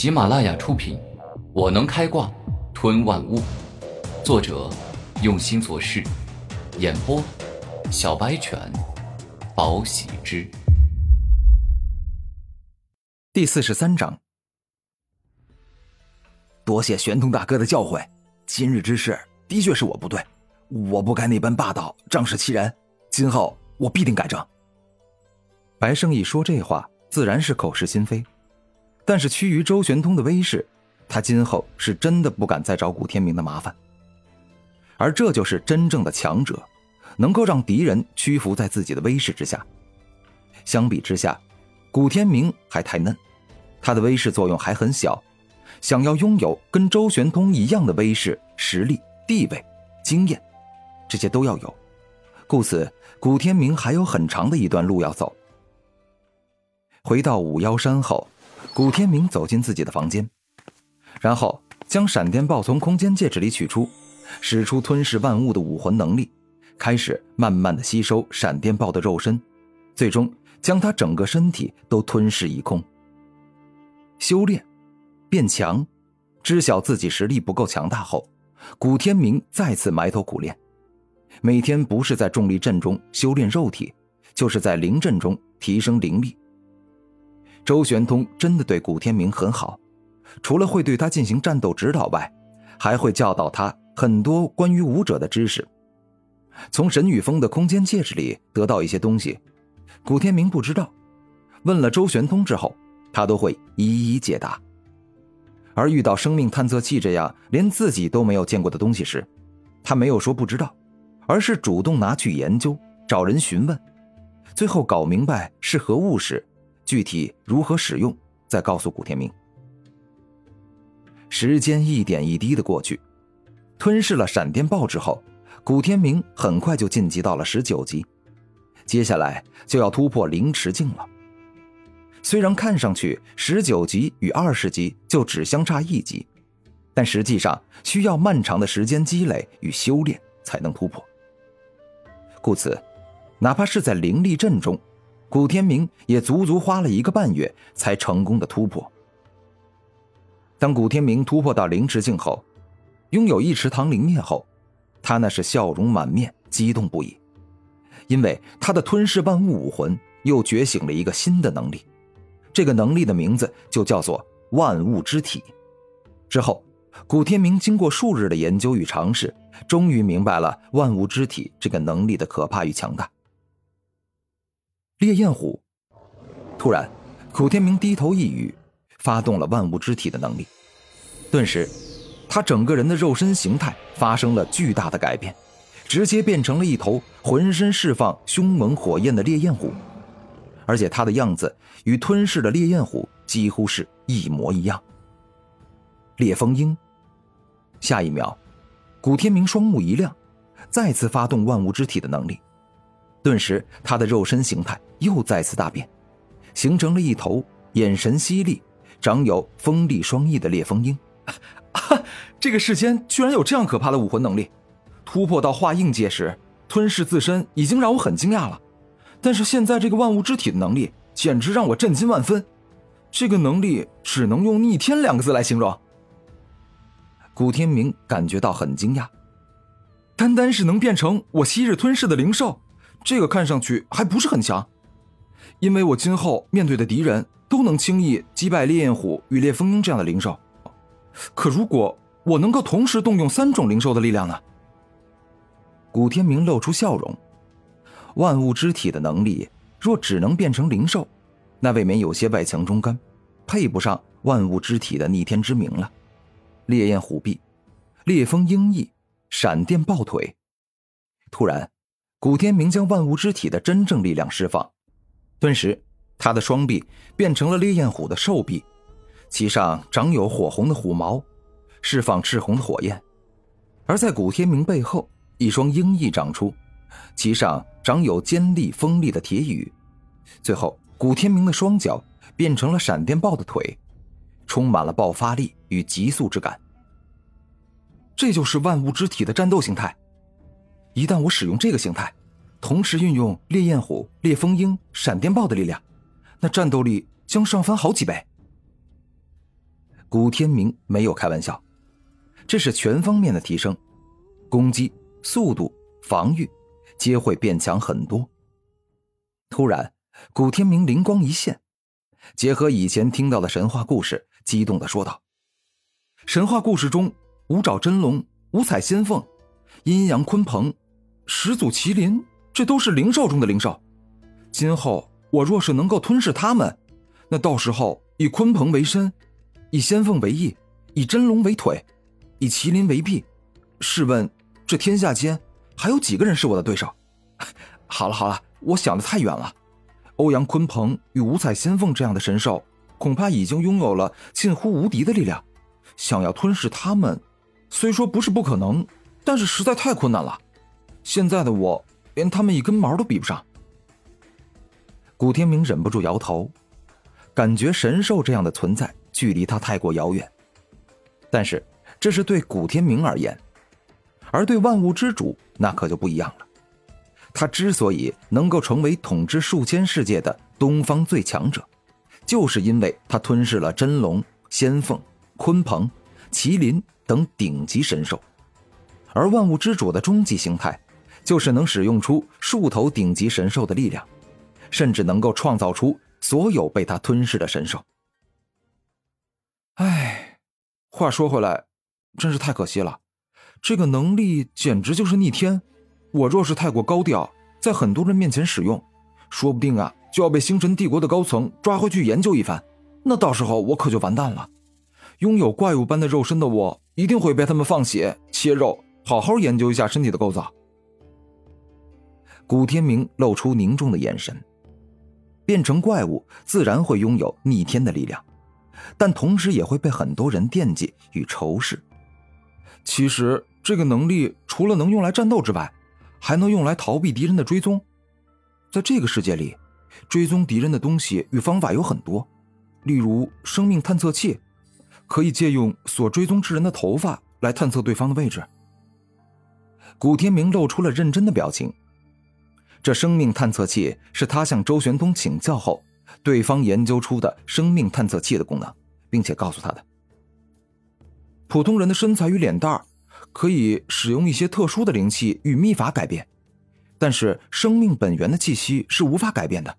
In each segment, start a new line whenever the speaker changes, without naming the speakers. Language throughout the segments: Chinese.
喜马拉雅出品，《我能开挂吞万物》，作者用心做事，演播小白犬，宝喜之。
第四十三章，多谢玄通大哥的教诲，今日之事的确是我不对，我不该那般霸道，仗势欺人，今后我必定改正。白胜义说这话，自然是口是心非。但是趋于周玄通的威势，他今后是真的不敢再找古天明的麻烦。而这就是真正的强者，能够让敌人屈服在自己的威势之下。相比之下，古天明还太嫩，他的威势作用还很小。想要拥有跟周玄通一样的威势、实力、地位、经验，这些都要有。故此，古天明还有很长的一段路要走。回到五妖山后。古天明走进自己的房间，然后将闪电豹从空间戒指里取出，使出吞噬万物的武魂能力，开始慢慢的吸收闪电豹的肉身，最终将他整个身体都吞噬一空。修炼，变强，知晓自己实力不够强大后，古天明再次埋头苦练，每天不是在重力阵中修炼肉体，就是在灵阵中提升灵力。周玄通真的对古天明很好，除了会对他进行战斗指导外，还会教导他很多关于武者的知识。从沈宇峰的空间戒指里得到一些东西，古天明不知道，问了周玄通之后，他都会一一解答。而遇到生命探测器这样连自己都没有见过的东西时，他没有说不知道，而是主动拿去研究，找人询问，最后搞明白是何物时。具体如何使用，再告诉古天明。时间一点一滴的过去，吞噬了闪电豹之后，古天明很快就晋级到了十九级，接下来就要突破灵池境了。虽然看上去十九级与二十级就只相差一级，但实际上需要漫长的时间积累与修炼才能突破。故此，哪怕是在灵力阵中。古天明也足足花了一个半月才成功的突破。当古天明突破到灵池境后，拥有一池唐灵液后，他那是笑容满面，激动不已，因为他的吞噬万物武魂又觉醒了一个新的能力，这个能力的名字就叫做万物之体。之后，古天明经过数日的研究与尝试，终于明白了万物之体这个能力的可怕与强大。烈焰虎，突然，古天明低头一语，发动了万物之体的能力。顿时，他整个人的肉身形态发生了巨大的改变，直接变成了一头浑身释放凶猛火焰的烈焰虎，而且他的样子与吞噬的烈焰虎几乎是一模一样。烈风鹰。下一秒，古天明双目一亮，再次发动万物之体的能力。顿时，他的肉身形态又再次大变，形成了一头眼神犀利、长有锋利双翼的烈风鹰。啊！这个世间居然有这样可怕的武魂能力！突破到化硬界时，吞噬自身已经让我很惊讶了，但是现在这个万物之体的能力简直让我震惊万分。这个能力只能用逆天两个字来形容。古天明感觉到很惊讶，单单是能变成我昔日吞噬的灵兽。这个看上去还不是很强，因为我今后面对的敌人都能轻易击败烈焰虎与烈风鹰这样的灵兽。可如果我能够同时动用三种灵兽的力量呢？古天明露出笑容。万物之体的能力若只能变成灵兽，那未免有些外强中干，配不上万物之体的逆天之名了。烈焰虎臂，烈风鹰翼，闪电抱腿。突然。古天明将万物之体的真正力量释放，顿时，他的双臂变成了烈焰虎的兽臂，其上长有火红的虎毛，释放赤红的火焰；而在古天明背后，一双鹰翼长出，其上长有尖利锋利的铁羽。最后，古天明的双脚变成了闪电豹的腿，充满了爆发力与急速之感。这就是万物之体的战斗形态。一旦我使用这个形态，同时运用烈焰虎、烈风鹰、闪电豹的力量，那战斗力将上翻好几倍。古天明没有开玩笑，这是全方面的提升，攻击、速度、防御，皆会变强很多。突然，古天明灵光一现，结合以前听到的神话故事，激动的说道：“神话故事中，五爪真龙、五彩仙凤、阴阳鲲鹏、始祖麒麟，这都是灵兽中的灵兽。今后我若是能够吞噬他们，那到时候以鲲鹏为身。”以仙凤为翼，以真龙为腿，以麒麟为臂。试问，这天下间还有几个人是我的对手？好了好了，我想的太远了。欧阳鲲鹏与五彩仙凤这样的神兽，恐怕已经拥有了近乎无敌的力量。想要吞噬他们，虽说不是不可能，但是实在太困难了。现在的我，连他们一根毛都比不上。古天明忍不住摇头，感觉神兽这样的存在。距离他太过遥远，但是这是对古天明而言，而对万物之主那可就不一样了。他之所以能够成为统治数千世界的东方最强者，就是因为他吞噬了真龙、仙凤、鲲鹏、麒麟等顶级神兽，而万物之主的终极形态，就是能使用出数头顶级神兽的力量，甚至能够创造出所有被他吞噬的神兽。唉，话说回来，真是太可惜了。这个能力简直就是逆天。我若是太过高调，在很多人面前使用，说不定啊就要被星辰帝国的高层抓回去研究一番。那到时候我可就完蛋了。拥有怪物般的肉身的我，一定会被他们放血切肉，好好研究一下身体的构造。古天明露出凝重的眼神。变成怪物，自然会拥有逆天的力量。但同时也会被很多人惦记与仇视。其实，这个能力除了能用来战斗之外，还能用来逃避敌人的追踪。在这个世界里，追踪敌人的东西与方法有很多，例如生命探测器，可以借用所追踪之人的头发来探测对方的位置。古天明露出了认真的表情。这生命探测器是他向周玄东请教后。对方研究出的生命探测器的功能，并且告诉他的：普通人的身材与脸蛋可以使用一些特殊的灵气与秘法改变，但是生命本源的气息是无法改变的。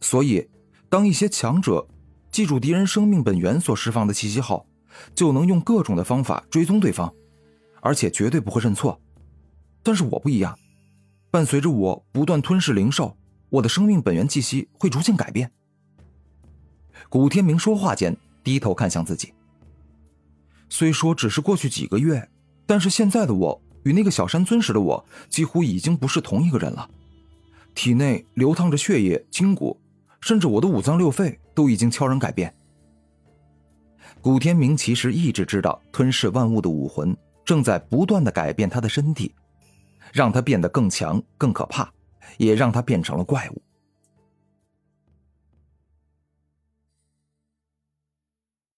所以，当一些强者记住敌人生命本源所释放的气息后，就能用各种的方法追踪对方，而且绝对不会认错。但是我不一样，伴随着我不断吞噬灵兽。我的生命本源气息会逐渐改变。古天明说话间低头看向自己。虽说只是过去几个月，但是现在的我与那个小山村时的我几乎已经不是同一个人了。体内流淌着血液、筋骨，甚至我的五脏六肺都已经悄然改变。古天明其实一直知道，吞噬万物的武魂正在不断的改变他的身体，让他变得更强、更可怕。也让他变成了怪物。